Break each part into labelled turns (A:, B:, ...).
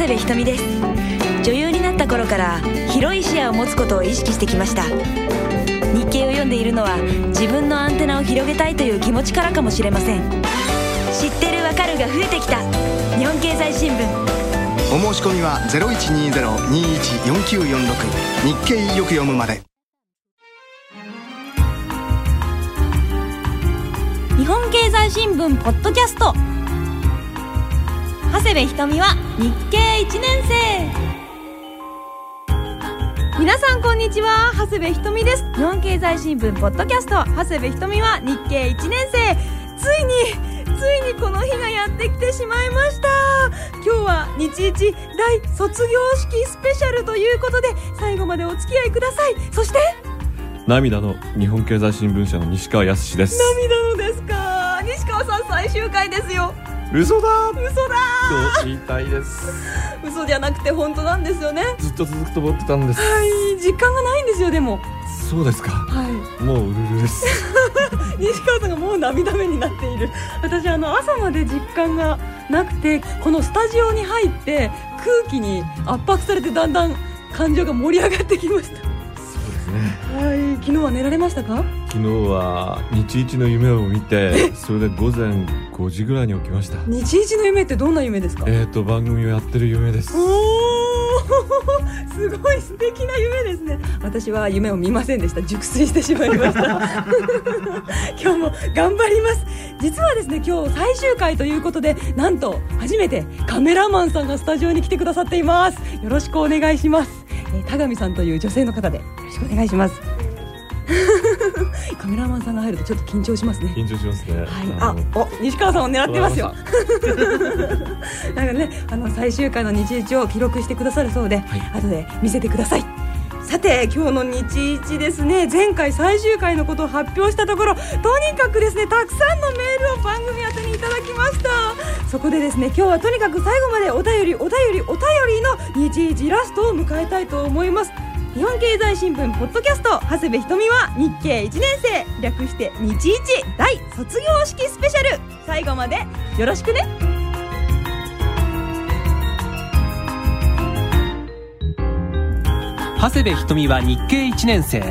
A: 長谷部ひとみです。女優になった頃から広い視野を持つことを意識してきました。日経を読んでいるのは自分のアンテナを広げたいという気持ちからかもしれません。知ってるわかるが増えてきた。日本経済新聞。
B: お申し込みは0120-214946日経よく読むまで。
A: 日本経済新聞ポッドキャスト長谷部ひとみは日経1年生。皆さんこんにちは。長谷部ひとみです。日本経済新聞ポッドキャスト。長谷部ひとみは日経1年生。ついについにこの日がやってきてしまいました。今日は日一大卒業式スペシャルということで最後までお付き合いください。そして
C: 涙の日本経済新聞社の西川康です。
A: 涙のですか。西川さん最終回ですよ
C: 嘘だ。
A: 嘘だ。
C: と言いたいです。
A: 嘘じゃなくて本当なんですよね。
C: ずっと続くと思ってたんです。
A: はい。実感がないんですよでも。
C: そうですか。
A: はい。
C: もううるるです。
A: 西川さんがもう涙目になっている。私あの朝まで実感がなくてこのスタジオに入って空気に圧迫されてだんだん感情が盛り上がってきました
C: ね。
A: はい。昨日は寝られましたか？
C: 昨日は日一の夢を見て それで午前5時ぐらいに起きました。
A: 日一の夢ってどんな夢ですか？
C: えーと番組をやってる夢です。
A: おー！すごい素敵な夢ですね。私は夢を見ませんでした。熟睡してしまいました。今日も頑張ります。実はですね今日最終回ということでなんと初めてカメラマンさんがスタジオに来てくださっています。よろしくお願いします、えー、田上さんという女性の方でよろしくお願いします。カメラマンさんが入るとちょっと緊張しますね。
C: 緊張しますね。
A: はい、あ、お、西川さんを狙ってますよ。なんかね、あの最終回の日一を記録してくださるそうで、
C: はい。
A: 後で見せてください。さて今日の日一ですね。前回最終回のことを発表したところとにかくですねたくさんのメールを番組宛てにいただきました。そこでですね今日はとにかく最後までお便りお便りお便りの日一ラストを迎えたいと思います。日本経済新聞ポッドキャスト長谷部ひとみは日経1年生略して日一大卒業式スペシャル。最後までよろしくね。
D: 長谷部ひとみは日経1年生。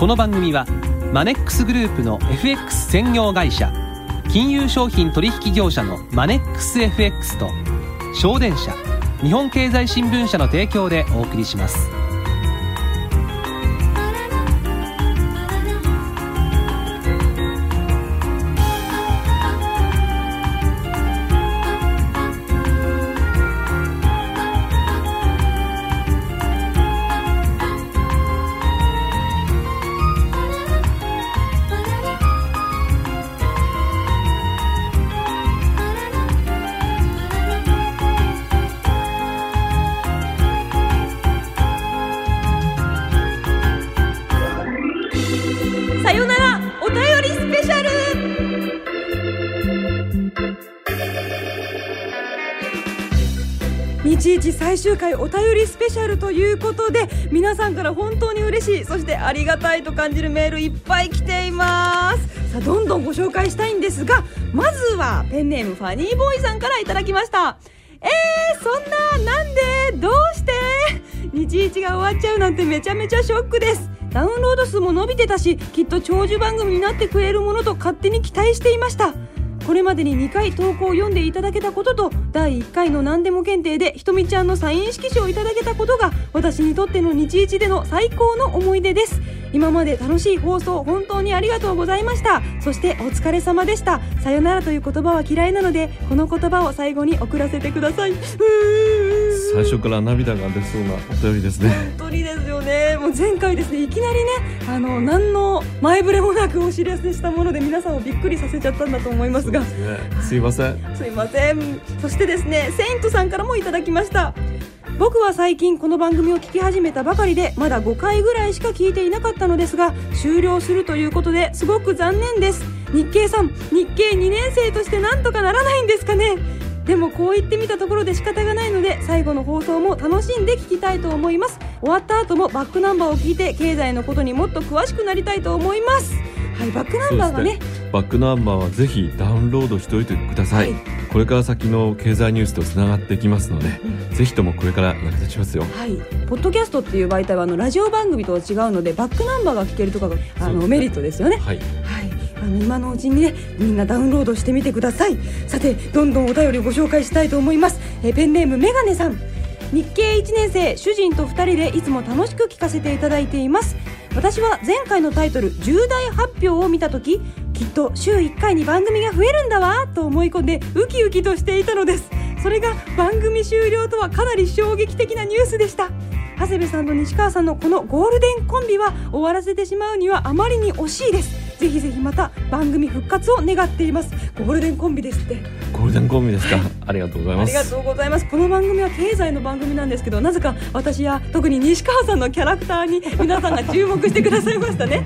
D: この番組はマネックスグループの FX 専業会社金融商品取引業者のマネックス FX と省電社日本経済新聞社の提供でお送りします。
A: 最終回お便りスペシャルということで皆さんから本当に嬉しいそしてありがたいと感じるメールいっぱい来ています。さあどんどんご紹介したいんですがまずはペンネームファニーボーイさんからいただきました。えー、そんななんで？どうして？日一が終わっちゃうなんてめちゃめちゃショックです。ダウンロード数も伸びてたしきっと長寿番組になってくれるものと勝手に期待していました。これまでに2回投稿を読んでいただけたことと第1回の何でも検定でひとみちゃんのサイン色紙をいただけたことが私にとっての日一での最高の思い出です。今まで楽しい放送本当にありがとうございました。そしてお疲れ様でした。さよならという言葉は嫌いなのでこの言葉を最後に送らせてください。うー。
C: 最初から涙が出そうなお便りですね。
A: 本当にですよね。もう前回ですね。いきなりねあの何の前触れもなくお知らせしたもので皆さんをびっくりさせちゃったんだと思いますが。
C: ね。すいません。
A: すいません。そしてですねセイントさんからもいただきました。僕は最近この番組を聞き始めたばかりでまだ5回ぐらいしか聞いていなかったのですが終了するということですごく残念です。日経さん日経2年生としてなんとかならないんですかねでもこう言ってみたところで仕方がないので最後の放送も楽しんで聞きたいと思います。終わった後もバックナンバーを聞いて経済のことにもっと詳しくなりたいと思います。はいバックナンバーがね。
C: バックナンバーはぜひダウンロードしておいてください、
A: はい。
C: これから先の経済ニュースとつながっていきますので、ぜひともこれから役立ちますよ。
A: はい、ポッドキャストっていう媒体はあのラジオ番組とは違うのでバックナンバーが聞けるとかがあ
C: そうですね。
A: のメリットですよね。
C: はい
A: はい、あの今のうちにねみんなダウンロードしてみてください。さてどんどんお便りをご紹介したいと思います、えペンネームメガネさん。日系1年生主人と2人でいつも楽しく聞かせていただいています。私は前回のタイトル重大発表を見た時きっと週1回に番組が増えるんだわと思い込んでウキウキとしていたのです。それが番組終了とはかなり衝撃的なニュースでした。長谷部さんと西川さんのこのゴールデンコンビは終わらせてしまうにはあまりに惜しいです。ぜひぜひまた番組復活を願っています。ゴールデンコンビですって。
C: ゴールデンコンビですか？ありがとうございます。
A: ありがとうございます。この番組は経済の番組なんですけどなぜか私や特に西川さんのキャラクターに皆さんが注目してくださいましたね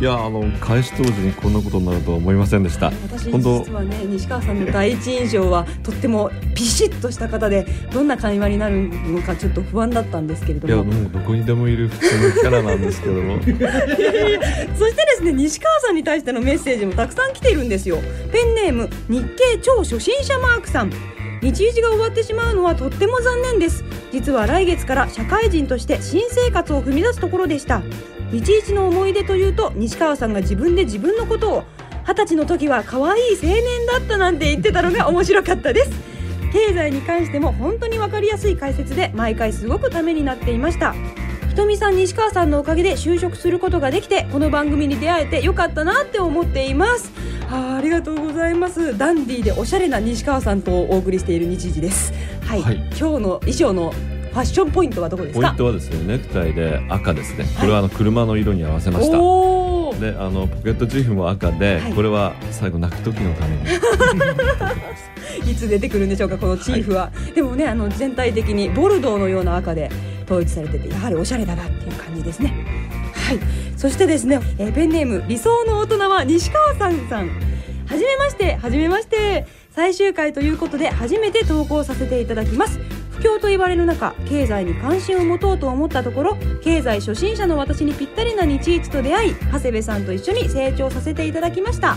C: いやあの開始当時にこんなことになるとは思いませんでした。
A: 私実はね西川さんの第一印象はとってもピシッとした方でどんな会話になるのかちょっと不安だったんですけれど
C: いや
A: も
C: もうどこにでもいる普通のキャラなんですけども。
A: そしてですね西川さんに対してのメッセージもたくさん来ているんですよ。ペンネーム日経超初心者マークさん。日一が終わってしまうのはとっても残念です。実は来月から社会人として新生活を踏み出すところでした日一の思い出というと西川さんが自分で自分のことを二十歳の時は可愛い青年だったなんて言ってたのが面白かったです。経済に関しても本当に分かりやすい解説で毎回すごくためになっていました。ひとみさん西川さんのおかげで就職することができてこの番組に出会えてよかったなって思っています。あーありがとうございます。ダンディーでおしゃれな西川さんとお送りしている日時です。はい、
C: はい。
A: 今日の衣装のファッションポイントはどこですか？
C: ポイントはですねネクタイで赤ですね。これはあの車の色に合わせました、
A: おお
C: であのポケットチーフも赤で、
A: はい。
C: これは最後泣く時のために。
A: いつ出てくるんでしょうかこのチーフは、でもねあの全体的にボルドーのような赤で統一されててやはりおしゃれだなっていう感じですね。はい。そしてですね、えーペンネーム理想の大人は西川さんさん。はじめましてはじめまして。最終回ということで初めて投稿させていただきます。不況と言われる中経済に関心を持とうと思ったところ経済初心者の私にぴったりな日一と出会い長谷部さんと一緒に成長させていただきました。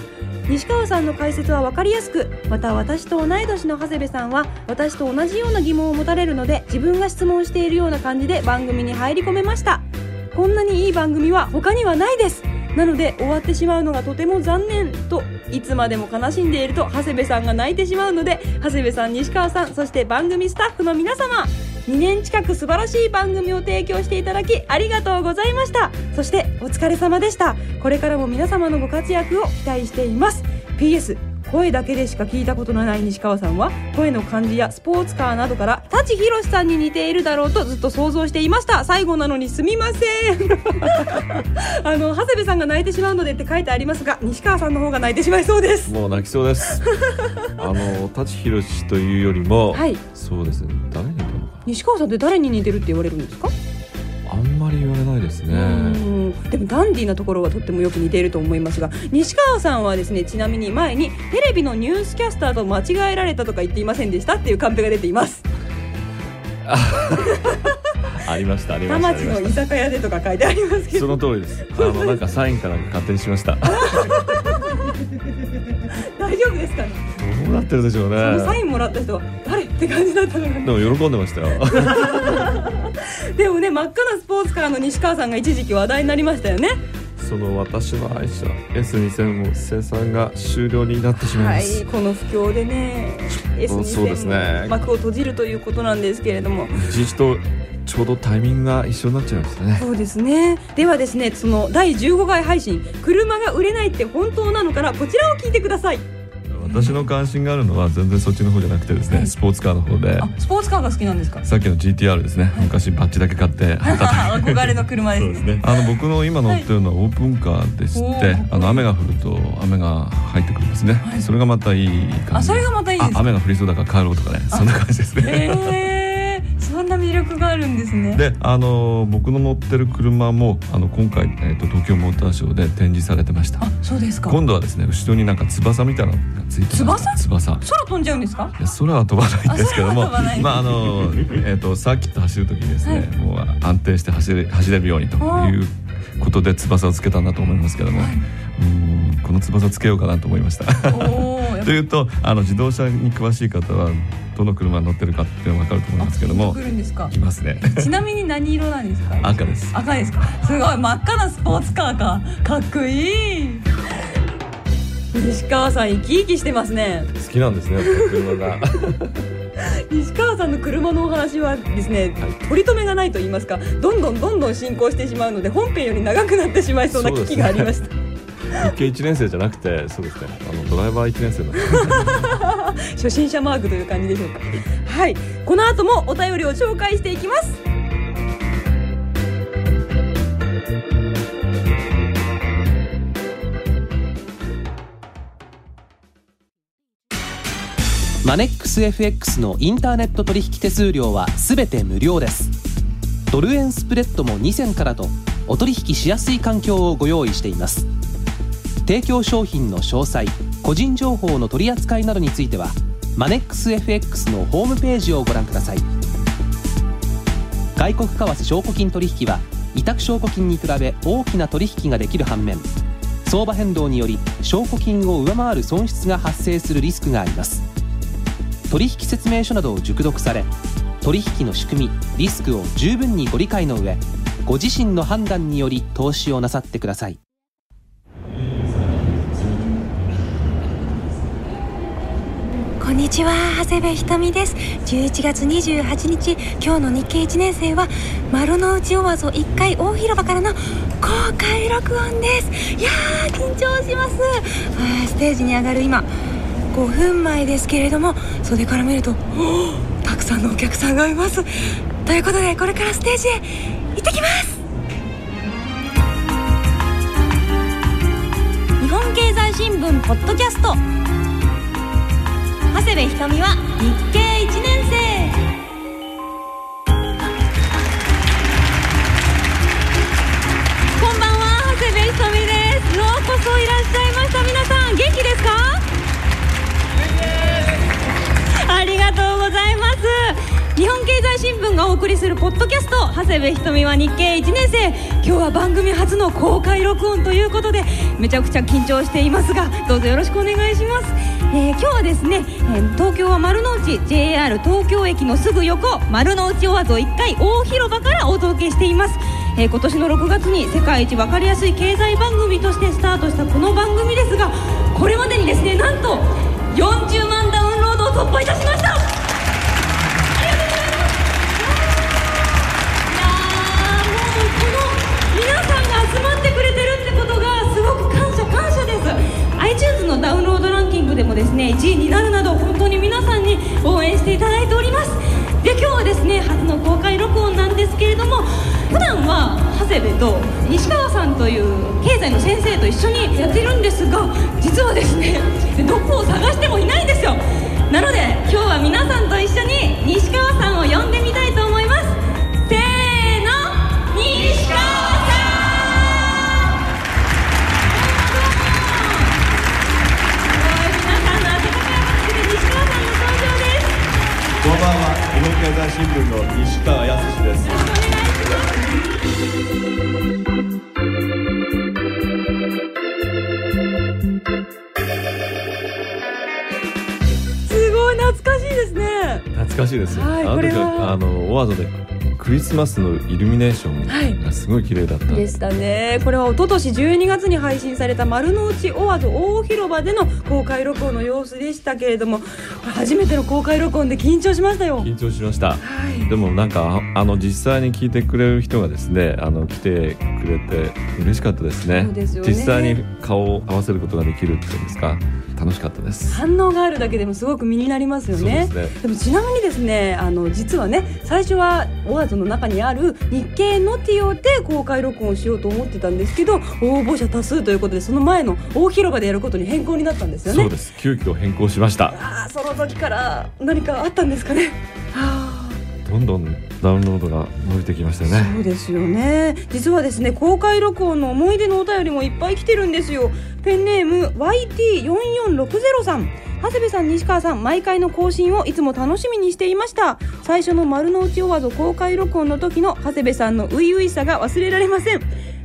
A: 西川さんの解説は分かりやすくまた私と同い年の長谷部さんは私と同じような疑問を持たれるので自分が質問しているような感じで番組に入り込めました。こんなにいい番組は他にはないです。なので終わってしまうのがとても残念といつまでも悲しんでいると長谷部さんが泣いてしまうので長谷部さん西川さんそして番組スタッフの皆様2年近く素晴らしい番組を提供していただきありがとうございました。そしてお疲れ様でした。これからも皆様のご活躍を期待しています。PS 声だけでしか聞いたことのない西川さんは声の感じやスポーツカーなどから舘ひろしさんに似ているだろうとずっと想像していました。最後なのにすみません。あの長谷部さんが泣いてしまうのでって書いてありますが西川さんの方が泣いてしまいそうです。
C: もう泣きそうです。あの舘ひろしというよりも、
A: はい。
C: そうですね。誰に似てるのか
A: 西川さんって誰に似てるって言われるんですか？
C: り言われないですね。
A: うん。でもダンディーなところはとってもよく似ていると思いますが西川さんはですねちなみに前にテレビのニュースキャスターと間違えられたとか言っていませんでしたっていうカンペが出ています。
C: ありましたあり
A: 田
C: ましたありまし
A: 町の居酒屋でとか書いてありますけど。
C: の通りです。あのなんかサインかなんか勝手にしました。ど
A: 大丈夫ですかね？
C: うなってるでしょうね
A: そのサインもらった人は誰？って感じだったのが
C: でも喜んでましたよ。
A: でもね真っ赤なスポーツカーの西川さんが一時期話題になりましたよね。
C: その私の愛車 S2000 も生産が終了になってしまい
A: は
C: ます、
A: いこの不況でね
C: そうそうですね。
A: S2000 も幕を閉じるということなんですけれども。
C: 一日とちょうどタイミングが一緒になっちゃいましたね。
A: そうですね。ではですねその第15回配信車が売れないって本当なのからこちらを聞いてください
C: 私の関心があるのは全然そっちの方じゃなくてですね、
A: はい。
C: スポーツカーの方で。
A: あスポーツカーが好きなんですか？
C: さっきの GTR ですね、昔バッジだけ買って
A: 憧れの車ですね。
C: あの僕の今乗ってるのはオープンカーでして、
A: はい
C: あの雨が降ると雨が入ってくるんですね、
A: はい。
C: それがまたいい感じ。
A: あそれがまたいいです
C: あ雨が降りそうだから帰ろうとかね。そんな感じですね、
A: えー、そんな魅力があるんですね。
C: であの僕の乗ってる車もあの今回、えー、と東京モーターショーで展示されてました。
A: あそうですか。
C: 今度はですね後ろになんか翼みたいなのがついてました。翼？
A: 空飛んじゃうんですか？
C: いや空は飛ばないんですけどもまああのえっ、とサーキット走る時にですね、もう安定して走れ走れるようにということで翼をつけたんだと思いますけども、うーんこの翼つけようかなと思いました。というとあの自動車に詳しい方はどの車に乗ってるかっていうのが分かると思いますけども。
E: 来るんですか？
C: いますね。
E: ちなみに何色なんですか？
C: 赤です。
E: 赤ですか？すごい。真っ赤なスポーツカーか。かっこいい。西川さん生き生きしてますね。
C: 好きなんですね車が
E: 西川さんの車のお話はですね、
C: はい。
E: 取り留めがないと言いますかどんどんどんどん進行してしまうので本編より長くなってしまいそうな危機がありました。
C: 日系1年生じゃなくてそうですね。あのドライバー1年生
E: 初心者マークという感じでしょうか。はい。この後もお便りを紹介していきます
D: マネックス FX のインターネット取引手数料はすべて無料です。ドル円スプレッドも2銭からとお取引しやすい環境をご用意しています。提供商品の詳細個人情報の取り扱いなどについてはマネックス FX のホームページをご覧ください。外国為替証拠金取引は委託証拠金に比べ大きな取引ができる反面相場変動により証拠金を上回る損失が発生するリスクがあります。取引説明書などを熟読され取引の仕組みリスクを十分にご理解の上ご自身の判断により投資をなさってください。
A: こんにちは長谷部ひとみです。11月28日今日の日経1年生は丸の内オワゾ1階大広場からの公開録音です。いやー緊張します。あステージに上がる今5分前ですけれども袖から見ると たくさんのお客さんがいます。ということでこれからステージへ行ってきます。日本経済新聞ポッドキャスト。長谷部ひとみは日経1年日本経済新聞がお送りするポッドキャスト長谷部ひとみは日経1年生。今日は番組初の公開録音ということでめちゃくちゃ緊張していますがどうぞよろしくお願いします、えー今日はですね、えー東京は丸の内 JR 東京駅のすぐ横丸の内オアゾ1階大広場からお届けしています、えー今年の6月に世界一分かりやすい経済番組としてスタートしたこの番組ですがこれまでにですねなんと40万ダウンロードを突破いたしましたでもですね1位になるなど本当に皆さんに応援していただいております。で今日はですね初の公開録音なんですけれども普段は長谷部と西川さんという経済の先生と一緒にやってるんですが実はですねどこを探してもいないんですよ。なので今日は皆さんと一緒に西川さん
E: しいです
C: よ、
E: はい
C: あの時
E: は。
C: はあのオワードでクリスマスのイルミネーシ
E: はい。
C: ョンがすごい綺麗だった、
E: でしたね。これは一昨年12月に配信された丸の内オアゾ大広場での公開録音の様子でしたけれども初めての公開録音で緊張しましたよ。
C: 緊張しました。
E: はい。
C: でもなんかああの実際に聞いてくれる人がですねあの来てくれて嬉しかったですね。
E: そうですよね。
C: 実際に顔を合わせることができるっていうんですか楽しかったです。
E: 反応があるだけでもすごく身になりますよね。
C: ね。
E: でもちなみにですねあの実はね最初はオアゾの中にある日経ノティオで公開録音しようと思ってたんですけど応募者多数ということでその前の大広場でやることに変更になったんですよね。
C: そうです。急遽変更しました。
E: ああその時から何かあったんですかね。はあ
C: どんどんダウンロードが伸びてきましたね。
E: そうですよね。実はですね公開録音の思い出のお便りもいっぱい来てるんですよ。ペンネーム YT4460 さん。長谷部さん西川さん毎回の更新をいつも楽しみにしていました。最初の丸の内オワゾ公開録音の時の長谷部さんの初々しさが忘れられません。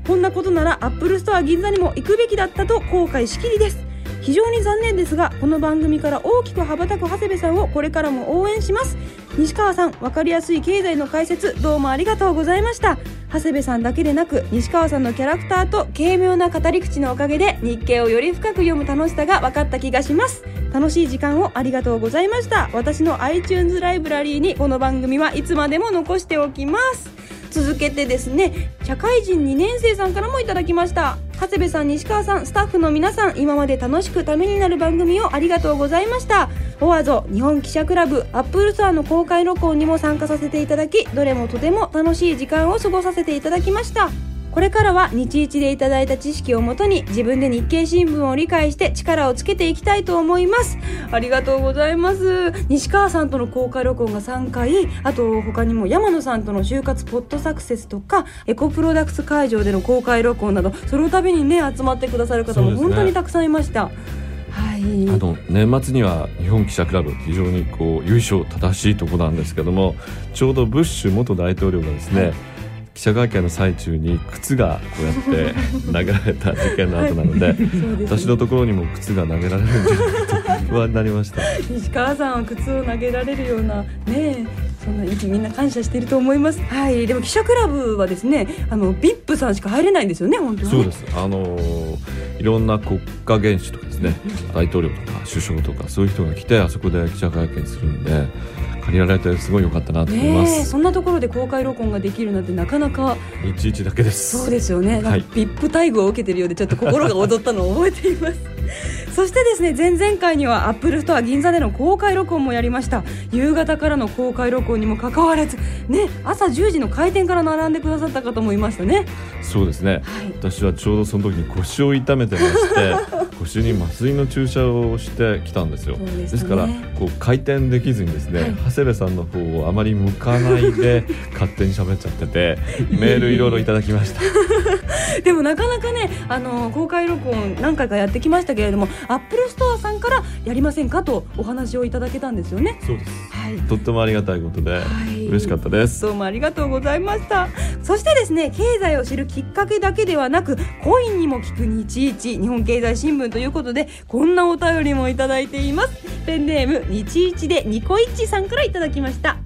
A: こんなことならアップルストア銀座にも行くべきだったと後悔しきりです。非常に残念ですがこの番組から大きく羽ばたく長谷部さんをこれからも応援します。西川さん分かりやすい経済の解説どうもありがとうございました。長谷部さんだけでなく西川さんのキャラクターと軽妙な語り口のおかげで日経をより深く読む楽しさが分かった気がします。楽しい時間をありがとうございました。私の iTunes ライブラリーにこの番組はいつまでも残しておきます。続けてですね社会人2年生さんからもいただきました。長谷部さん西川さんスタッフの皆さん今まで楽しくためになる番組をありがとうございました。オアゾ日本記者クラブアップルツアーの公開録音にも参加させていただきどれもとても楽しい時間を過ごさせていただきました。これからは日一でいただいた知識をもとに自分で日経新聞を理解して力をつけていきたいと思います。ありがとうございます。西川さんとの公開録音が3回あと他にも山野さんとの就活ポッドサクセスとかエコプロダクツ会場での公開録音などその度にね集まってくださる方も本当にたくさんいました、はい。
C: あの年末には日本記者クラブ非常にこう優勝正しいところなんですけどもちょうどブッシュ元大統領がですね、記者会見の最中に靴がこうやって投げられた事件の後なので、
A: ですね。
C: 私のところにも靴が投げられるんじゃないかと不安になりました。
A: 西川さんは靴を投げられるようなねえそんな意気みんな感謝していると思います。はいでも記者クラブはですねあの VIP さんしか入れないんですよね本当に
C: そうです。あのーいろんな国家元首とかですね大統領とか首相とかそういう人が来てあそこで記者会見するんで借りられてすごい良かったなと思います、
A: そんなところで公開録音ができるなんてなかなか。
C: 日一だけです。
A: そうですよね、
C: はい。
A: VIP 待遇を受けてるようでちょっと心が躍ったのを覚えていますそしてですね前々回にはアップルストア銀座での公開録音もやりました。夕方からの公開録音にもかかわらずね朝10時の開店から並んでくださった方もいましたね。
C: そうですね、
A: はい。
C: 私はちょうどその時に腰を痛めてまして 腰に麻酔の注射をしてきたんですよ。
A: でしたね
C: からこう回転できずにですね、
A: はい。
C: 長谷部さんの方をあまり向かないで 勝手に喋っちゃっててメールいろいろいただきました。
A: でもなかなかねあの公開録音何回かやってきましたけれどもアップルストアさんからやりませんかとお話をいただけたんですよね。
C: そうです。
A: はい。
C: とってもありがたいことで、
A: い。
C: 嬉しかったです。
A: どうもありがとうございました。そしてですね経済を知るきっかけだけではなくコインにも聞く日一日本経済新聞ということでこんなお便りもいただいています。ペンネーム日一でニコイチさんからいただきました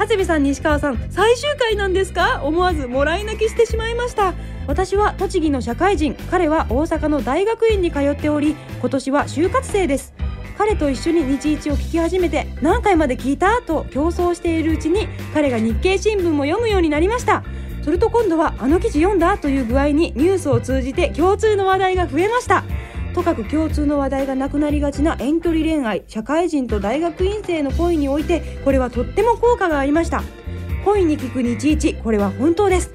A: 長谷部さん西川さん最終回なんですか？思わずもらい泣きしてしまいました。私は栃木の社会人彼は大阪の大学院に通っており今年は就活生です。彼と一緒に日一を聞き始めて何回まで聞いたと競争しているうちに彼が日経新聞も読むようになりました。すると今度はあの記事読んだという具合にニュースを通じて共通の話題が増えました。とかく共通の話題がなくなりがちな遠距離恋愛社会人と大学院生の恋においてこれはとっても効果がありました。恋に聞く日一これは本当です。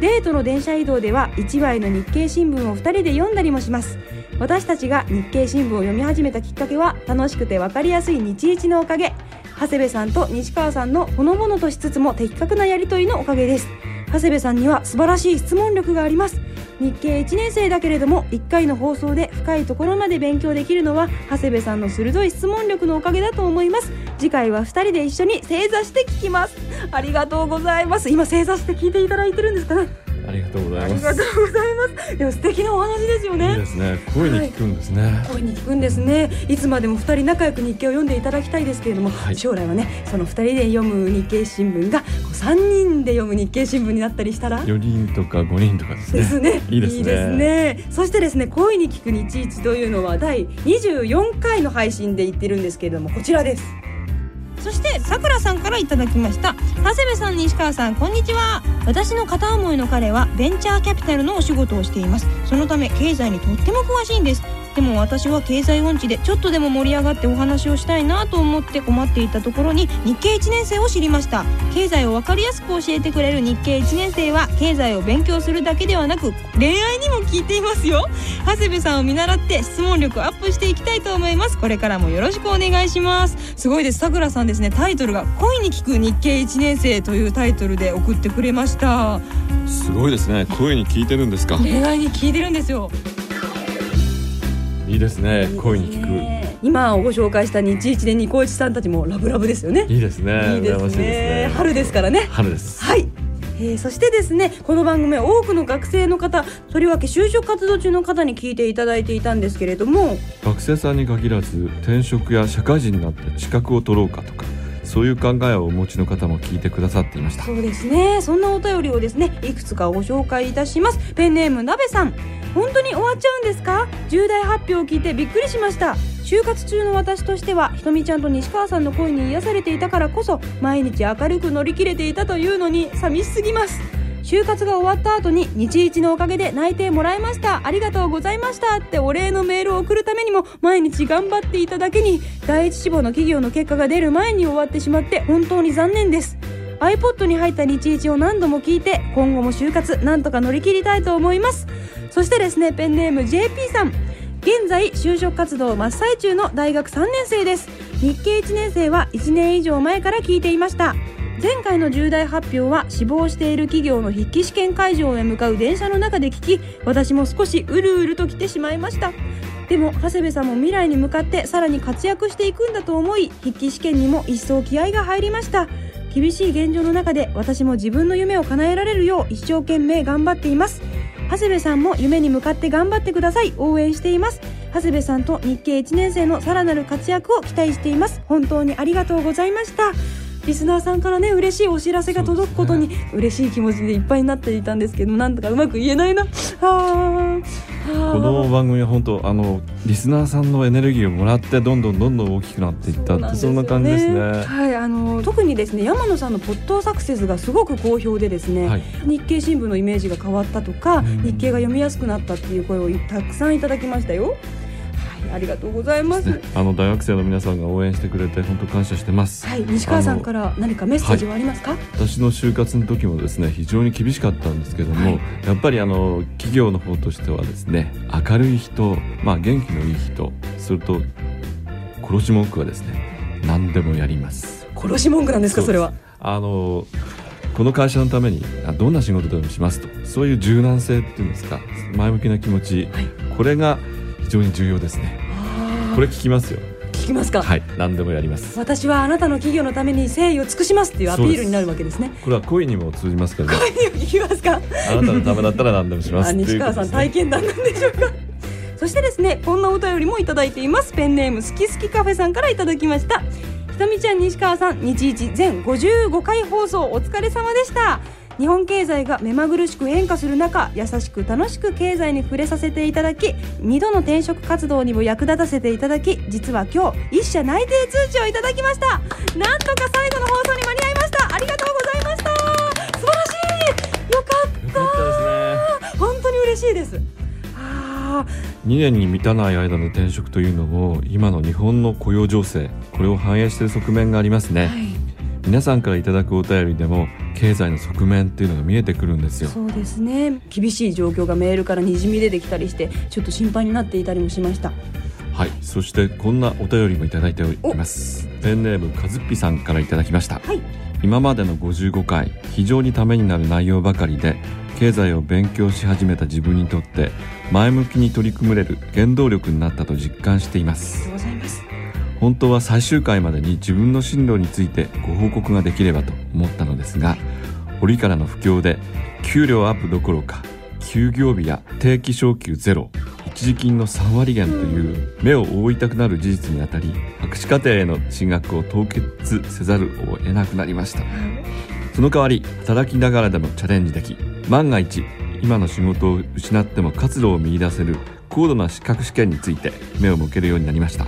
A: デートの電車移動では1枚の日経新聞を2人で読んだりもします。私たちが日経新聞を読み始めたきっかけは楽しくて分かりやすい日一のおかげ。長谷部さんと西川さんのほのぼのとしつつも的確なやりとりのおかげです。長谷部さんには素晴らしい質問力があります。日経1年生だけれども1回の放送で深いところまで勉強できるのは長谷部さんの鋭い質問力のおかげだと思います。次回は2人で一緒に正座して聞きます。ありがとうございます。今正座して聞いていただいてるんですかね。
C: ありがとうござ
A: あ
C: います。
A: りがとうございます。でも素敵なお話ですよね。
C: いいですね。声に聞くんですね、
A: 声に聞くんですね。いつまでも二人仲良く日経を読んでいただきたいですけれども、
C: はい。
A: 将来はねその二人で読む日経新聞が三人で読む日経新聞になったりしたら
C: 4人とか5人とかですね。
A: ですね。
C: いいですね。
A: ね。そしてですね、恋に聞く日一というのは第24回の配信で言ってるんですけれども、こちらです。そしてさくらさんからいただきました。長谷部さん西川さんこんにちは。私の片思いの彼はベンチャーキャピタルのお仕事をしています。そのため経済にとっても詳しいんです。でも私は経済音痴でちょっとでも盛り上がってお話をしたいなと思って困っていたところに日経1年生を知りました。経済を分かりやすく教えてくれる日経1年生は経済を勉強するだけではなく恋愛にも聞いていますよ。長谷部さんを見習って質問力アップしていきたいと思います。これからもよろしくお願いします。すごいです。さくらさんですね。タイトルが恋に聞く日経1年生というタイトルで送ってくれました。
C: すごいですね。声に聞いてるんですか。
A: 恋愛に聞いてるんですよ
C: いいですね声に聞く。
A: 今ご紹介した日一でニコイチさんたちもラブラブですよね。
C: いいですね。
A: いいです
C: ね。
A: 春ですからね。
C: 春です。
A: はい。えーそしてですねこの番組は多くの学生の方とりわけ就職活動中の方に聞いていただいていたんですけれども。
C: 学生さんに限らず転職や社会人になって資格を取ろうかとかそういう考えをお持ちの方も聞いてくださっていました。
A: そうですね。そんなお便りをですねいくつかご紹介いたします。ペンネームなべさん。本当に終わっちゃうんですか？重大発表を聞いてびっくりしました。就活中の私としてはひとみちゃんと西川さんの声に癒されていたからこそ毎日明るく乗り切れていたというのに寂しすぎます。就活が終わった後に日一のおかげで内定もらいました。ありがとうございましたってお礼のメールを送るためにも毎日頑張っていただけに第一志望の企業の結果が出る前に終わってしまって本当に残念です。iPod に入った日一を何度も聞いて今後も就活なんとか乗り切りたいと思います。そしてですねペンネーム JP さん。現在就職活動真っ最中の大学3年生です。日経1年生は1年以上前から聞いていました。前回の重大発表は志望している企業の筆記試験会場へ向かう電車の中で聞き私も少しうるうると来てしまいました。でも長谷部さんも未来に向かってさらに活躍していくんだと思い筆記試験にも一層気合が入りました。厳しい現状の中で私も自分の夢を叶えられるよう一生懸命頑張っています。長谷部さんも夢に向かって頑張ってください。応援しています。長谷部さんと日経1年生のさらなる活躍を期待しています。本当にありがとうございました。リスナーさんからね嬉しいお知らせが届くことに嬉しい気持ちでいっぱいになっていたんですけどなんとかうまく言えないな。
C: この番組は本当あのリスナーさんのエネルギーをもらってどんどんどんどん大きくなっていったってそんな感じですね。
A: はい、あの特にですね山野さんのポットサクセスがすごく好評でですね、
C: はい。
A: 日経新聞のイメージが変わったとか、
C: ん。
A: 日経が読みやすくなったっていう声をたくさんいただきましたよ。はい、ありがとうございます。
C: ね。あの大学生の皆さんが応援してくれて本当感謝してます。
A: はい、西川さんから何かメッセージはありますか？
C: 私の就活の時もですね非常に厳しかったんですけども、
A: はい。
C: やっぱりあの企業の方としてはですね明るい人、まあ、元気のいい人それと殺し文句はですね何でもやります。
A: 殺し文句なんですか？それは？
C: あのこの会社のためにあどんな仕事でもしますと。そういう柔軟性っていうんですか前向きな気持ち、
A: はい。
C: これが非常に重要ですね。これ聞きますよ。
A: 聞きますか？
C: はい。何でもやります。
A: 私はあなたの企業のために誠意を尽くしますっていうアピールになるわけですね。
C: これは恋にも通じますけどあ
A: 聞きますか？
C: なたのためだったら何でもします
A: 西川さん体験談なんでしょうか？そしてですねこんなお便りもいただいています。ペンネーム好き好きカフェさんからいただきました。ひとみちゃん西川さん日一全55回放送お疲れ様でした日本経済が目まぐるしく変化する中優しく楽しく経済に触れさせていただき2度の転職活動にも役立たせていただき実は今日一社内定通知をいただきました。なんとか最後の放送に間に合いました。ありがとうございました。素晴らしい。よかった。
C: ですね。
A: 本当に嬉しいです。あ
C: 2年に満たない間の転職というのも今の日本の雇用情勢これを反映している側面がありますね、
A: ーはい
C: 皆さんからいただくお便りでも経済の側面っていうのが見えてくるんですよ。
A: そうですね。厳しい状況がメールからにじみ出てきたりしてちょっと心配になっていたりもしました。
C: はい。そしてこんなお便りもいただいております。ペンネームかずっぴさんからいただきました。
A: はい。
C: 今までの55回非常にためになる内容ばかりで経済を勉強し始めた自分にとって前向きに取り組めれる原動力になったと実感していま
A: ありが
C: す
A: とうございます
C: 本当は最終回までに自分の進路についてご報告ができればと思ったのですが折からの不況で給料アップどころか休業日や定期昇給ゼロ一時金の3割減という目を覆いたくなる事実にあたり博士課程への進学を凍結せざるを得なくなりました。その代わり働きながらでもチャレンジでき万が一今の仕事を失っても活路を見出せる高度な資格試験について目を向けるようになりました、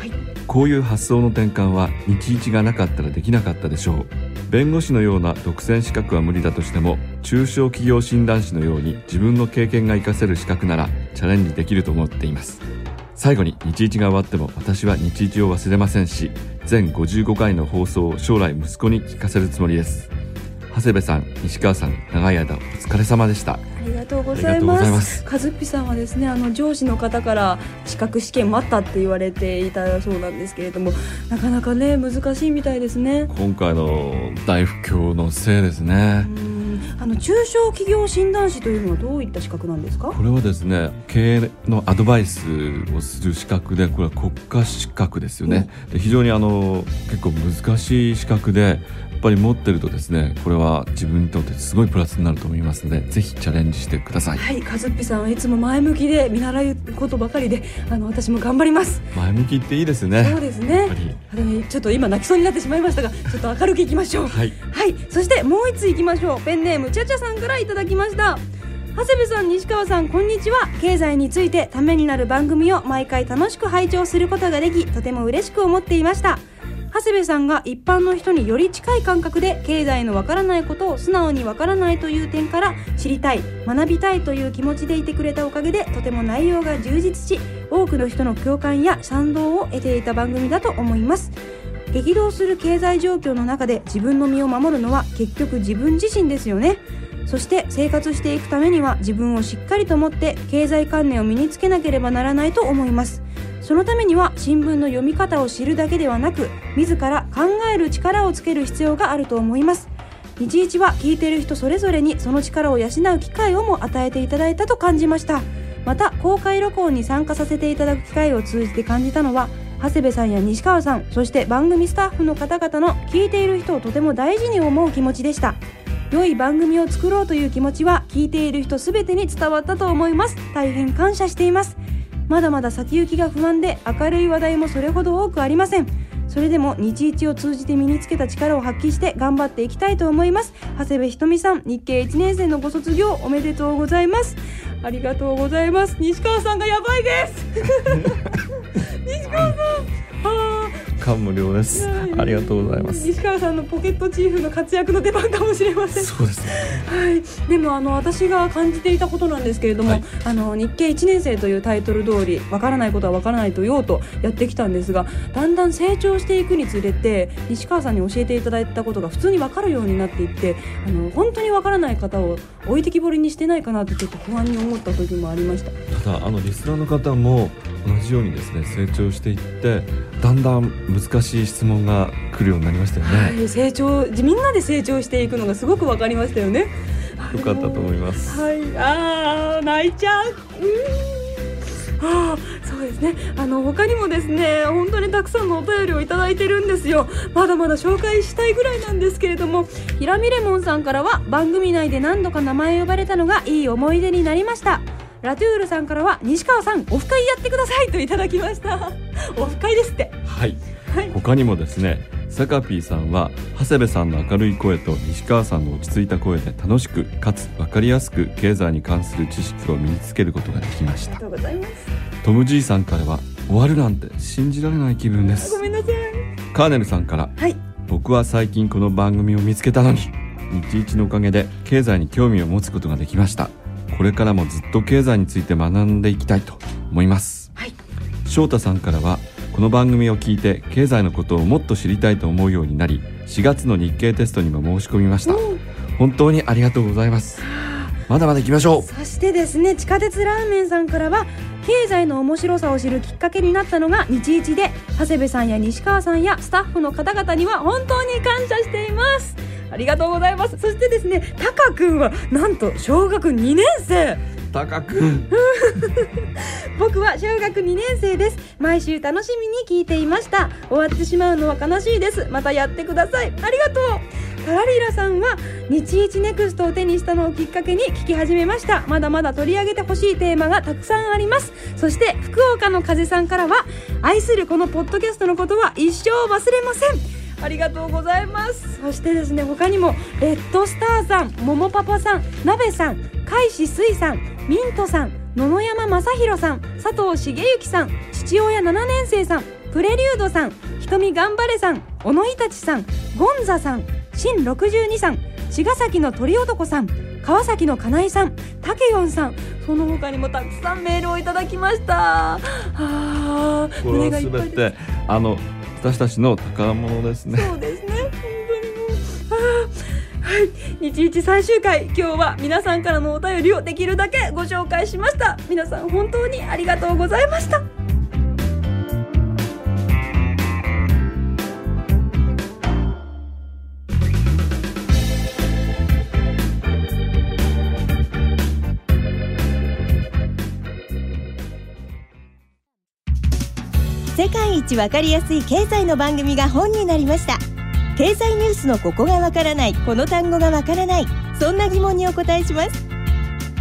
C: こういう発想の転換は日一がなかったらできなかったでしょう。弁護士のような独占資格は無理だとしても中小企業診断士のように自分の経験が活かせる資格ならチャレンジできると思っています。最後に日一が終わっても私は日一を忘れませんし全55回の放送を将来息子に聞かせるつもりです。長谷部さん西川さん長い間お疲れ様でした。
A: ありがとうございま
C: す。す。
A: 和っぴさんはですねあの上司の方から資格試験待ったって言われていたそうなんですけれどもなかなかね難しいみたいですね。
C: 今回の大不況のせいですね。
A: うん。あの中小企業診断士というのはどういった資格なんですか？
C: これはですね経営のアドバイスをする資格でこれは国家資格ですよね、で非常にあの結構難しい資格でぱり持ってるとですねこれは自分にとってすごいプラスになると思いますのでぜひチャレンジしてください。
A: はいカズッピさんはいつも前向きで見習うことばかりであの私も頑張ります。
C: 前向きっていいですね。
A: そうですね。ちょっと今泣きそうになってしまいましたがちょっと明るくいきましょう。
C: はい。
A: はい。そしてもう一ついきましょう。ペンネームちゃちゃさんからいただきました。長谷部さん西川さんこんにちは。経済についてためになる番組を毎回楽しく拝聴することができとても嬉しく思っていました長谷部さんが一般の人により近い感覚で経済のわからないことを素直にわからないという点から知りたい学びたいという気持ちでいてくれたおかげでとても内容が充実し多くの人の共感や賛同を得ていた番組だと思います。激動する経済状況の中で自分の身を守るのは結局自分自身ですよね。そして生活していくためには自分をしっかりと持って経済観念を身につけなければならないと思います。そのためには新聞の読み方を知るだけではなく自ら考える力をつける必要があると思います。日一は聞いてる人それぞれにその力を養う機会をも与えていただいたと感じました。また公開録音に参加させていただく機会を通じて感じたのは長谷部さんや西川さんそして番組スタッフの方々の聞いている人をとても大事に思う気持ちでした。良い番組を作ろうという気持ちは聞いている人すべてに伝わったと思います。大変感謝しています。まだまだ先行きが不安で明るい話題もそれほど多くありません。それでも日一を通じて身につけた力を発揮して頑張っていきたいと思います。長谷部ひとみさん日経1年生のご卒業おめでとうございます。ありがとうございます。西川さんがやばいです。西川さん
C: 感無量です。ありがとうございます。
A: 西川さんのポケットチーフの活躍の出番かもしれません。
C: そうですね。
A: はい、でもあの私が感じていたことなんですけれども、
C: はい。
A: あの日経1年生というタイトル通りわからないことはわからないと言おうとやってきたんですがだんだん成長していくにつれて西川さんに教えていただいたことが普通にわかるようになっていってあの本当にわからない方を置いてきぼりにしてないかなってちょっと不安に思った時もありました。
C: ただあのリスナーの方も同じようにですね成長していってだんだん難しい質問が来るようになりましたよね、
A: はい、成長みんなで成長していくのがすごくわかりましたよね。
C: よかったと思います。
A: はい、あー泣いちゃう。うーん。あーそうですね。あの他にもですね本当にたくさんのお便りをいただいてるんですよ。まだまだ紹介したいぐらいなんですけれどもひらみレモンさんからは番組内で何度か名前呼ばれたのがいい思い出になりましたラトゥールさんからは西川さんオフ会やってくださいといただきました。オフ会ですって。
C: はい。
A: はい。
C: 他にもですねサカピーさんは長谷部さんの明るい声と西川さんの落ち着いた声で楽しくかつ分かりやすく経済に関する知識を身につけることができました。
A: ありがとうございます。
C: トム・ジーさんからは終わるなんて信じられない気分です。
A: ごめんなさい。
C: カーネルさんから
A: はい。
C: 僕は最近この番組を見つけたのに日一のおかげで経済に興味を持つことができましたこれからもずっと経済について学んでいきたいと思います。
A: はい。
C: 翔太さんからはこの番組を聞いて経済のことをもっと知りたいと思うようになり4月の日経テストにも申し込みました。本当にありがとうございます。まだまだ行きましょう。
A: そしてですね地下鉄ラーメンさんからは経済の面白さを知るきっかけになったのが日一で長谷部さんや西川さんやスタッフの方々には本当に感謝していますありがとうございます。そしてですねタカ君はなんと小学2年生。
C: 高く
A: 僕は小学2年生です。毎週楽しみに聞いていました。終わってしまうのは悲しいです。またやってください。ありがとう。タラリラさんは日一ネクストを手にしたのをきっかけに聞き始めました。まだまだ取り上げてほしいテーマがたくさんあります。そして福岡の風さんからは愛するこのポッドキャストのことは一生忘れませんありがとうございます。そしてですね他にもレッドスターさんももパパさんなべさん海志水さんミントさん野々山正弘さん佐藤茂之さん父親7年生さんプレリュードさん瞳頑張れさん小野イタチさんゴンザさん新62さん茅ヶ崎の鳥男さん川崎の金井さんタケヨンさん。その他にもたくさんメールをいただきました。あ胸がいっぱい
C: あの私たちの宝物ですね
A: そうですね。本当にもう。はい。日一最終回、今日は皆さんからのお便りをできるだけご紹介しました。皆さん本当にありがとうございました。
F: 世界一わかりやすい経済の番組が本になりました。経済ニュースのここがわからない。この単語がわからない。そんな疑問にお答えします。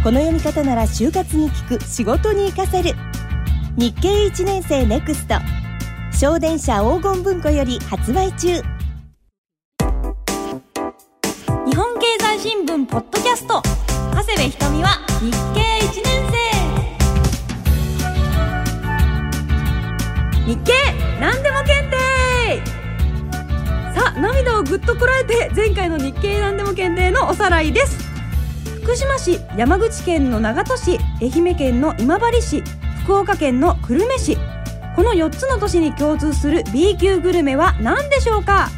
F: この読み方なら就活に聞く。仕事に活かせる。日経1年生ネクスト。小電車黄金文庫より発売中。
G: 日本経済新聞ポッドキャスト。長谷部ひとみは日経1年生。
A: 日経何でも検定!さあ涙をぐっとこらえて前回の日経何でも検定のおさらいです。福島市山口県の長門市愛媛県の今治市福岡県の久留米市この4つの都市に共通する B 級グルメは何でしょうか？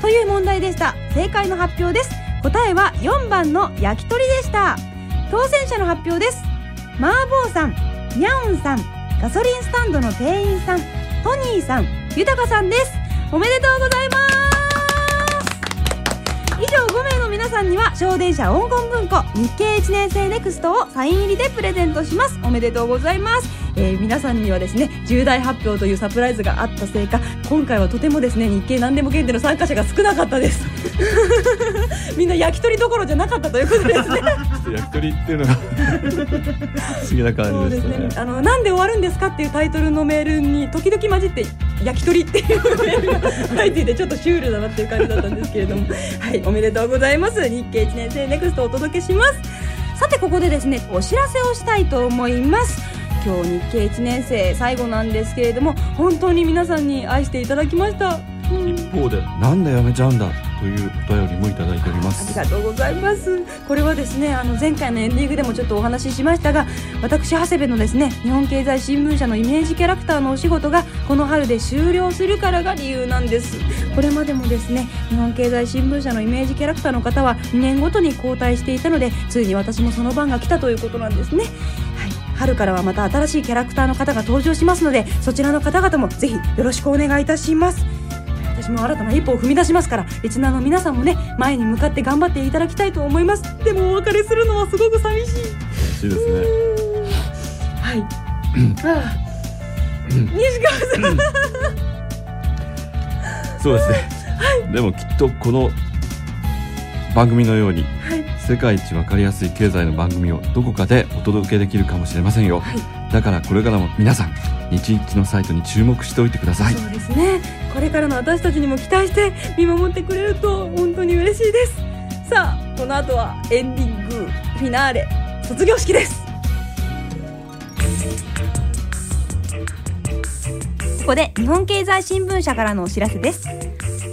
A: という問題でした。正解の発表です。答えは4番の焼き鳥でした。当選者の発表です。マーボーさんニャオンさんガソリンスタンドの店員さんトニーさん豊さんです。おめでとうございます。以上5名の皆さんには小電車黄金文庫日経1年生ネクストをサイン入りでプレゼントします。おめでとうございます。えー皆さんにはですね重大発表というサプライズがあったせいか今回はとてもですね日経何でも検定の参加者が少なかったです。みんな焼き鳥どころじゃなかったということですね。
C: 焼き鳥っていうのが不思議な
A: そ
C: 感じでしたね。
A: あのなんで終わるんですかっていうタイトルのメールに時々混じって焼き鳥っていうメールが入っていてちょっとシュールだなっていう感じだったんですけれども。はいおめでとうございます。日経1年生ネクストをお届けします。さてここでですねお知らせをしたいと思います。今日日経1年生最後なんですけれども本当に皆さんに愛していただきました、うん。
C: 一方で。なんでやめちゃうんだというお便りもいただいております。
A: あり。がとうございます。これはですねあの前回のエンディングでもちょっとお話ししましたが私長谷部のですね日本経済新聞社のイメージキャラクターのお仕事がこの春で終了するからが理由なんです。これまでもですね日本経済新聞社のイメージキャラクターの方は2年ごとに交代していたのでついに私もその番が来たということなんですね。春からはまた新しいキャラクターの方が登場しますのでそちらの方々もぜひよろしくお願いいたします。私も新たな一歩を踏み出しますからリスナーの皆さんもね前に向かって頑張っていただきたいと思います。でもお別れするのはすごく寂しい。
C: 嬉しいですね。
A: はい。西川さん。
C: そうですね。でもきっとこの番組のように
A: はい。
C: 世界一わかりやすい経済の番組をどこかでお届けできるかもしれませんよ。だからこれからも皆さん日一のサイトに注目しておいてください。
A: そうですね。これからの私たちにも期待して見守ってくれると本当に嬉しいです。さあこの後はエンディングフィナーレ卒業式です。ここで日本経済新聞社からのお知らせです。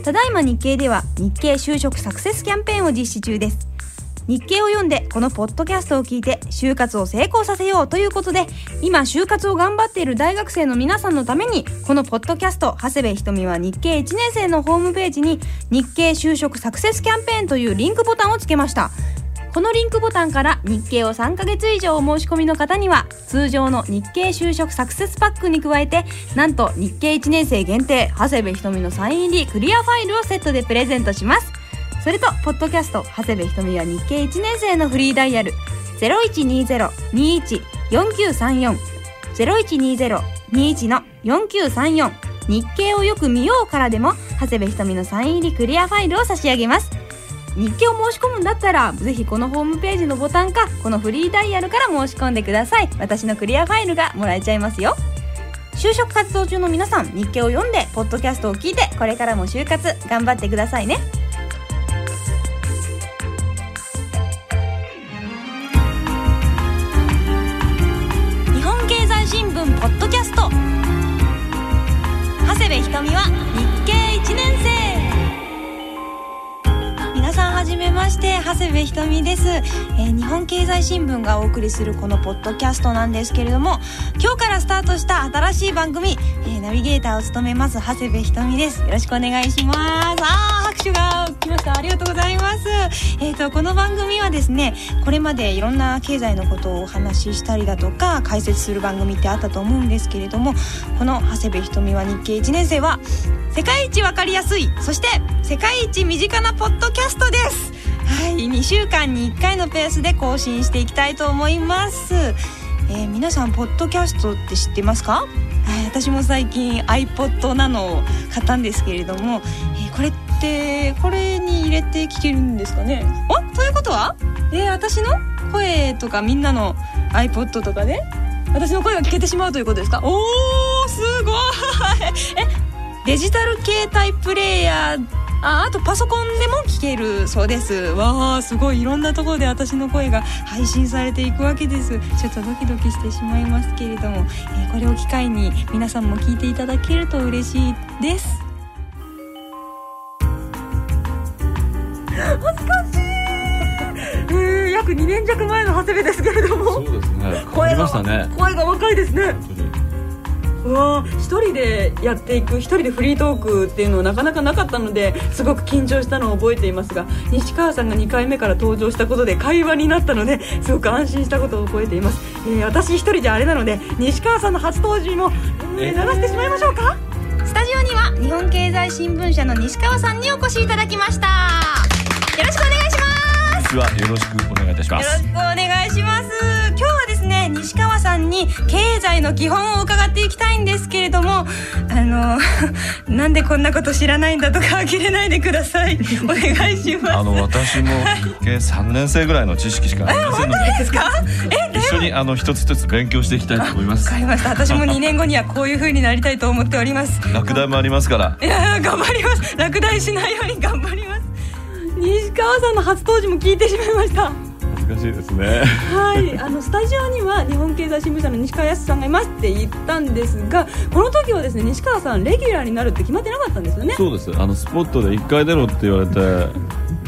A: ただいま日経では日経就職サクセスキャンペーンを実施中です日経を読んでこのポッドキャストを聞いて就活を成功させようということで今就活を頑張っている大学生の皆さんのためにこのポッドキャスト長谷部ひとみは日経1年生のホームページに日経就職サクセスキャンペーンというリンクボタンをつけました。このリンクボタンから日経を3ヶ月以上お申し込みの方には通常の日経就職サクセスパックに加えてなんと日経1年生限定長谷部ひとみのサイン入りクリアファイルをセットでプレゼントします。それとポッドキャスト長谷部ひとみは日経1年生のフリーダイヤル0120-21-4934 0120-21の4934日経をよく見ようからでも長谷部ひとみのサイン入りクリアファイルを差し上げます。日経を申し込むんだったらぜひこのホームページのボタンかこのフリーダイヤルから申し込んでください。私のクリアファイルがもらえちゃいますよ。就職活動中の皆さん日経を読んでポッドキャストを聞いてこれからも就活頑張ってくださいね。とみです、えー日本経済新聞がお送りするこのポッドキャストなんですけれども今日からスタートした新しい番組、えーナビゲーターを務めます長谷部ひとみです。よろしくお願いします。あー拍手が来ました。ありがとうございます。えっ、とこの番組はですねこれまでいろんな経済のことをお話ししたりだとか解説する番組ってあったと思うんですけれどもこの長谷部ひとみは日経1年生は世界一わかりやすいそして世界一身近なポッドキャストです。はい。2週間に1回のペースで更新していきたいと思います、えー皆さんポッドキャストって知ってますか、えー
G: 私も最近 iPod なのを買ったんですけれども、えーこれってこれに入れて聞けるんですかね？お？ということは？えー私の？声とかみんなの iPod とかで？私の声が聞けてしまうということですか？おーすごい。えデジタル携帯プレイヤーああとパソコンでも聞けるそうです。わあすごい。いろんなところで私の声が配信されていくわけです。ちょっとドキドキしてしまいますけれども、えーこれを機会に皆さんも聞いていただけると嬉しいです。
A: えー約2年弱前の長谷部ですけれど
C: そ
A: も
C: うですね。ね。
A: 声が若いですねうわー一人でやっていく一人でフリートークっていうのはなかなかなかったのですごく緊張したのを覚えていますが西川さんが2回目から登場したことで会話になったのですごく安心したことを覚えています、えー私一人じゃあれなので西川さんの初登場も、えー流してしまいましょうか？
G: スタジオには日本経済新聞社の西川さんにお越しいただきました。よろしくお願いします。
C: 実は。よろしくお願いいたします。
G: よろしくお願いします西川さんに経済の基本を伺っていきたいんですけれどもあの なんでこんなこと知らないんだとか呆れないでください。お願いします。
C: あの私も日経三年生ぐらいの知識しかありませんので。
G: ですか？え
C: 一緒にあの一つ一つ勉強していきたいと思います。
G: わかりました私も2年後にはこういう風になりたいと思っております。
C: 落第もありますから。
G: いやー頑張ります。落第しないように頑張ります。
A: 西川さんの初登場も聞いてしまいました
C: 恥ずかしいですね。
A: はい、あのスタジオには日本経済新聞社の西川康さんがいますって言ったんですがこの時はですね西川さんレギュラーになるって決まってなかったんですよね。
C: そうです。あのスポットで一回出ろって言われて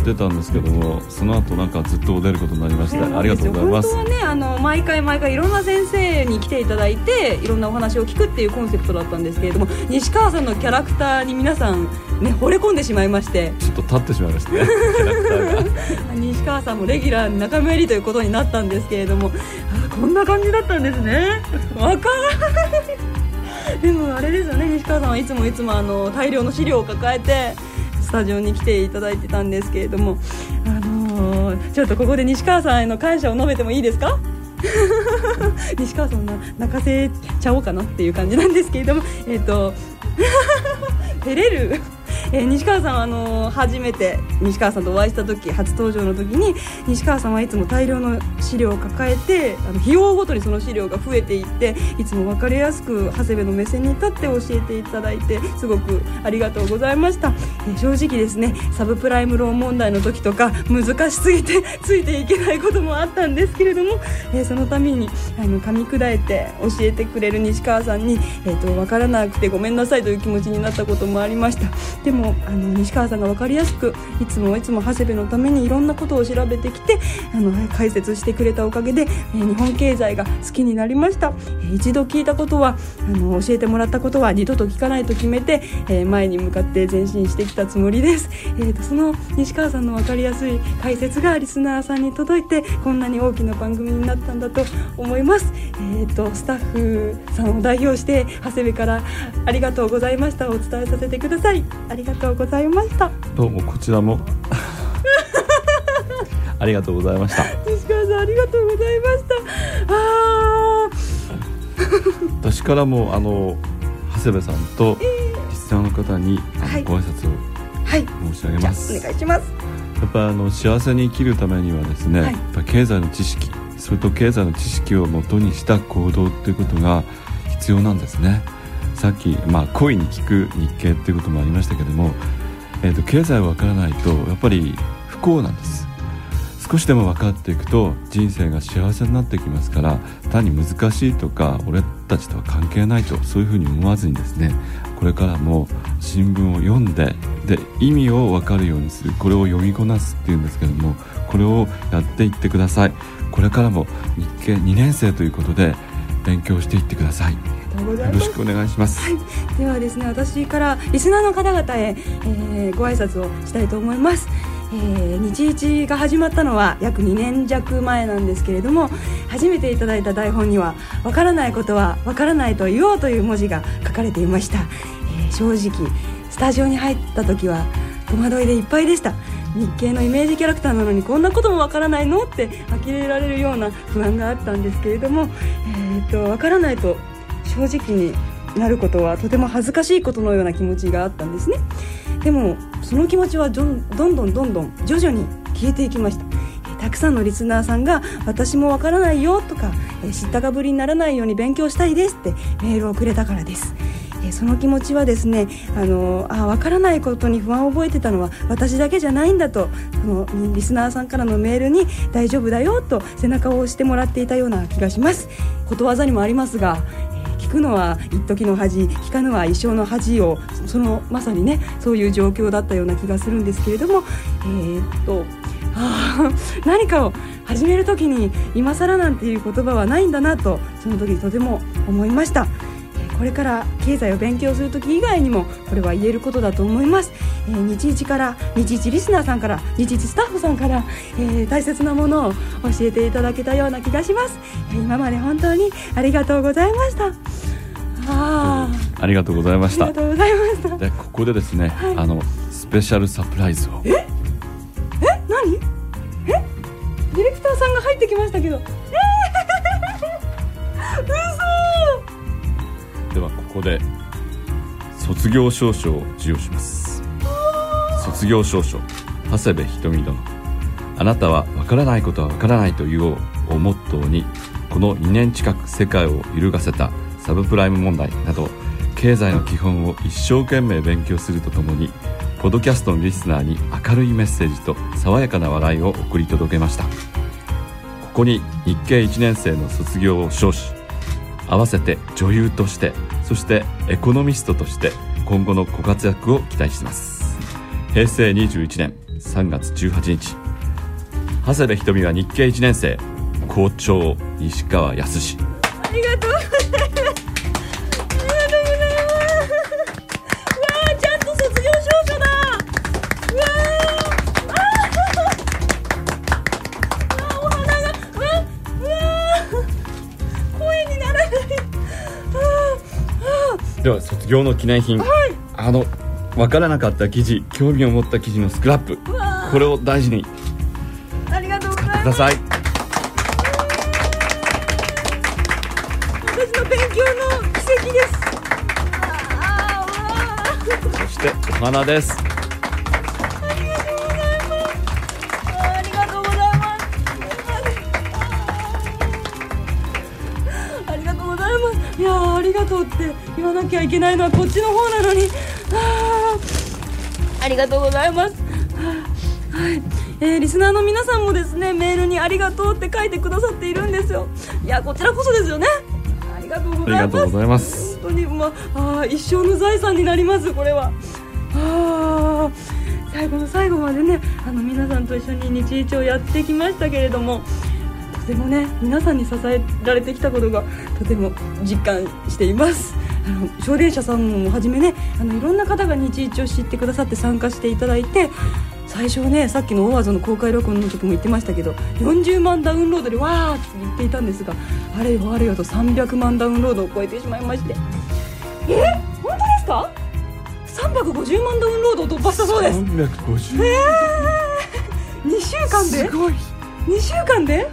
C: 出たんですけどもその後なんかずっと出ることになりましてありがとうございます。
A: 本当はねあの毎回毎回いろんな先生に来ていただいていろんなお話を聞くっていうコンセプトだったんですけれども西川さんのキャラクターに皆さんね惚れ込んでしまいまして。
C: ちょっと立ってしまいましたね キャラクターが。
A: 西川さんもレギュラーに仲間入りということになったんですけれどもあこんな感じだったんですね。わからない。でもあれですよね西川さんはいつもいつもあの大量の資料を抱えてスタジオに来ていただいてたんですけれどもあのーちょっとここで西川さんへの感謝を述べてもいいですか？西川さんの泣かせちゃおうかなっていう感じなんですけれどもえっ、と 照れる、えー西川さんはあのー初めて西川さんとお会いした時初登場の時に西川さんはいつも大量の資料を抱えてあの費用ごとにその資料が増えていっていつも分かりやすく長谷部の目線に立って教えていただいてすごくありがとうございました、えー正直ですねサブプライムローン問題の時とか難しすぎてついていけないこともあったんですけれども、えーそのためにあの噛み砕いて教えてくれる西川さんに、えー、と分からなくてごめんなさいという気持ちになったこともありました。でもあの西川さんが分かりやすくいつもいつも長谷部のためにいろんなことを調べてきてあの解説してくれたおかげで、えー日本経済が好きになりました、え一度聞いたことはあの教えてもらったことは二度と聞かないと決めて、えー前に向かって前進してきたつもりです、えーとその西川さんの分かりやすい解説がリスナーさんに届いてこんなに大きな番組になったんだと思います、えー、とスタッフさんを代表して長谷部からありがとうございました。お伝えさせてください。ありがとうございました。
C: どうもこちらも。ありがとうございました。
A: 西川さんありがとうございました。あー。
C: 私からもあの長谷部さんとリスナーの方にあの
A: はい。
C: ご挨拶を
A: はい。
C: 申し上げます、
A: お願いします。
C: やっぱりあの幸せに生きるためにはですね、
A: はい。
C: やっぱ経済の知識それと経済の知識をもとにした行動っていうことが必要なんですねさっき、まあ、恋に聞く日経っていうこともありましたけども、えー、と経済をわからないとやっぱり不幸なんです。少しでも分かっていくと人生が幸せになってきますから単に難しいとか俺たちとは関係ないとそういうふうに思わずにですねこれからも新聞を読んでで意味を分かるようにするこれを読みこなすっていうんですけどもこれをやっていってください。これからも日経2年生ということで勉強していってください。
A: ございます。
C: ろしくお願いします、
A: ではですね私からリスナーの方々へ、えーご挨拶をしたいと思います、えー日一が始まったのは約2年弱前なんですけれども初めていただいた台本には「わからないことはわからないと言おう」という文字が書かれていました、えー正直スタジオに入った時は戸惑いでいっぱいでした。日系のイメージキャラクターなのにこんなこともわからないの？って呆れられるような不安があったんですけれども、えー、とわからないと正直になることはとても恥ずかしいことのような気持ちがあったんですね。でもその気持ちはどんどんどんどん徐々に消えていきました。たくさんのリスナーさんが「私もわからないよ」とか「知ったかぶりにならないように勉強したいです」ってメールをくれたからです。その気持ちはですねあのあ分からないことに不安を覚えてたのは私だけじゃないんだとそのリスナーさんからのメールに「大丈夫だよ」と背中を押してもらっていたような気がします。ことわざにもありますが聞くのは一時の恥聞かぬは一生の恥をそのまさにねそういう状況だったような気がするんですけれどもえー、っとあ何かを始める時に今更なんていう言葉はないんだなとその時とても思いました。これから経済を勉強する時以外にもこれは言えることだと思います、えー、日一から日一リスナーさんから日一スタッフさんから、えー、大切なものを教えていただけたような気がします、えー、今まで本当にありがとうございました。
C: あありがとうございました。
A: ありがとうございました。
C: でここでですね、はい、あのスペシャルサプライズを。
A: え？え？何？え？ディレクターさんが入ってきましたけど。えー、嘘
C: ではここで卒業証書を授与します。卒業証書長谷部瞳殿。あなたは分からないことは分からないというをモットーにこの2年近く世界を揺るがせたサブプライム問題など経済の基本を一生懸命勉強するとともにポドキャストのリスナーに明るいメッセージと爽やかな笑いを送り届けました。ここに日系1年生の卒業を称し合わせて女優としてそしてエコノミストとして今後のご活躍を期待します。平成21年3月18日長谷部瞳は日系1年生校長西川康では卒業の記念品、
A: はい、
C: あの分からなかった記事興味を持った記事のスクラップ。これを大事に。
A: ありがとうございます。
C: ください。
A: 私の勉強の奇跡です。
C: そしてお花です
A: なきゃいけないのはこっちの方なのに。ありがとうございます。はい。えー、リスナーの皆さんもですねメールにありがとうって書いてくださっているんですよ。いやこちらこそですよね。ありがとうございます。
C: ありがとうございます。
A: 本当にまあ一生の財産になりますこれは。あ最後の最後までねあの皆さんと一緒に日一をやってきましたけれどもとてもね皆さんに支えられてきたことがとても実感していますあの小電車さんをはじめねあのいろんな方が日一を知ってくださって参加していただいて最初ねさっきの大技の公開録音の時も言ってましたけど40万ダウンロードでわーって言っていたんですがあれよあれよと300万ダウンロードを超えてしまいまして。え？本当ですか？350万ダウンロードを突破したそうです。
C: 350
A: えー、2週間で？す
C: ごい。
A: 2週間で？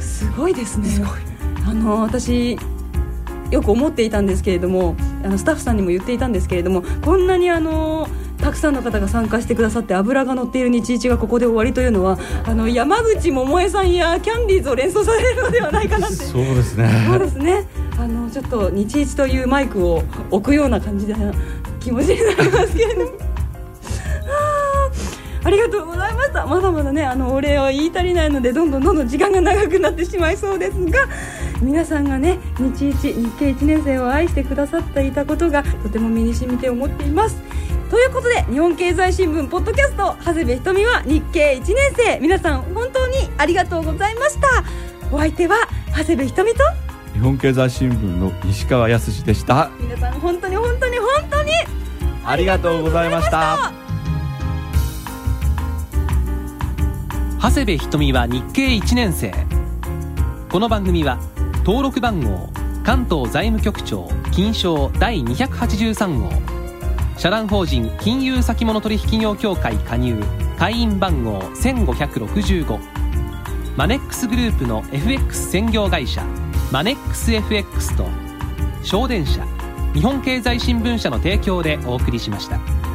A: すごいですね。あの私よく思っていたんですけれどもあのスタッフさんにも言っていたんですけれどもこんなにあのたくさんの方が参加してくださって油が乗っている日一がここで終わりというのはあの山口百恵さんやキャンディーズを連想されるのではないかなって。
C: そうですね。
A: そうですね。あのちょっと日一というマイクを置くような感じな気持ちになりますけれども。ありがとうございました。まだまだねあのお礼を言い足りないのでどんどんどんどん時間が長くなってしまいそうですが皆さんがね日一日系1年生を愛してくださっていたことがとても身に染みて思っています。ということで日本経済新聞ポッドキャスト長谷部ひとみは日系1年生。皆さん本当にありがとうございました。お相手は長谷部ひとみと
C: 日本経済新聞の西川康でした。
A: 皆さん本当に本当に本当に
C: ありがとうございました。
D: 長谷部ひとみは日系1年生。この番組は登録番号関東財務局長金賞第283号。社団法人金融先物取引業協会加入会員番号1565マネックスグループの FX 専業会社マネックス FX と小電車日本経済新聞社の提供でお送りしまし
A: た。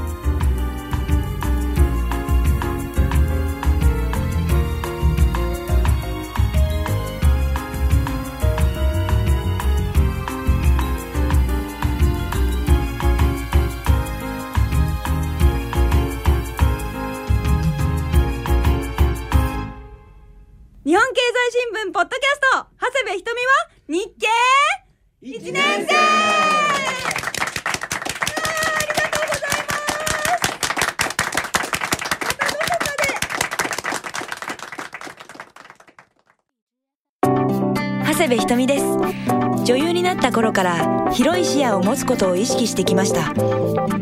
A: 頃から広い視野を持つことを意識してきました。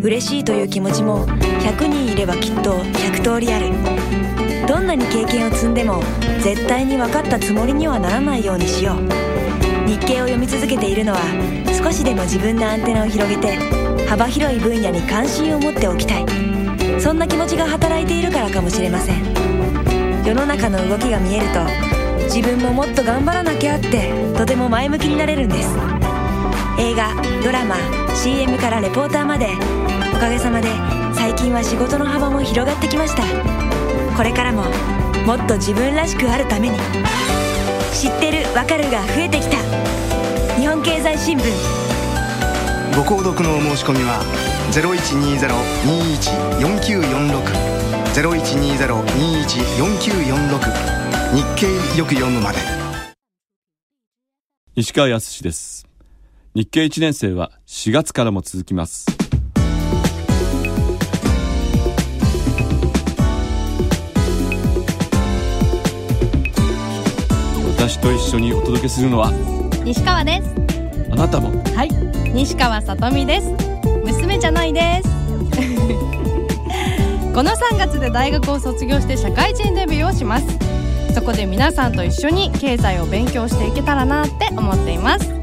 A: 嬉しいという気持ちも100人いればきっと100通りある。どんなに経験を積んでも絶対に分かったつもりにはならないようにしよう。日経を読み続けているのは少しでも自分のアンテナを広げて幅広い分野に関心を持っておきたい。そんな気持ちが働いているからかもしれません。世の中の動きが見えると自分ももっと頑張らなきゃってとても前向きになれるんです。映画ドラマ CM からレポーターまでおかげさまで最近は仕事の幅も広がってきました。これからももっと自分らしくあるために。知ってるわかるが増えてきた。日本経済新聞。
B: ご購読のお申し込みは0120-21-4946 0120-21-4946日経よく読むまで。
C: 石川康です日経1年生は4月からも続きます。私と一緒にお届けするのは
H: 西川です。
C: あなたも。
H: はい。西川さとみです。娘じゃないです。この3月で大学を卒業して社会人デビューをします。そこで皆さんと一緒に経済を勉強していけたらなって思っています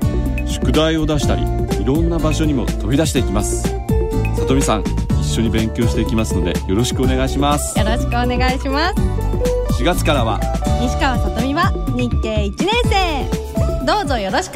C: 宿題を出したりいろんな場所にも飛び出していきます。さとみさん一緒に勉強していきますのでよろしくお願いします。
H: よろしくお願いします。
C: 4月からは
H: 西川さとみは日経1年生。どうぞよろしく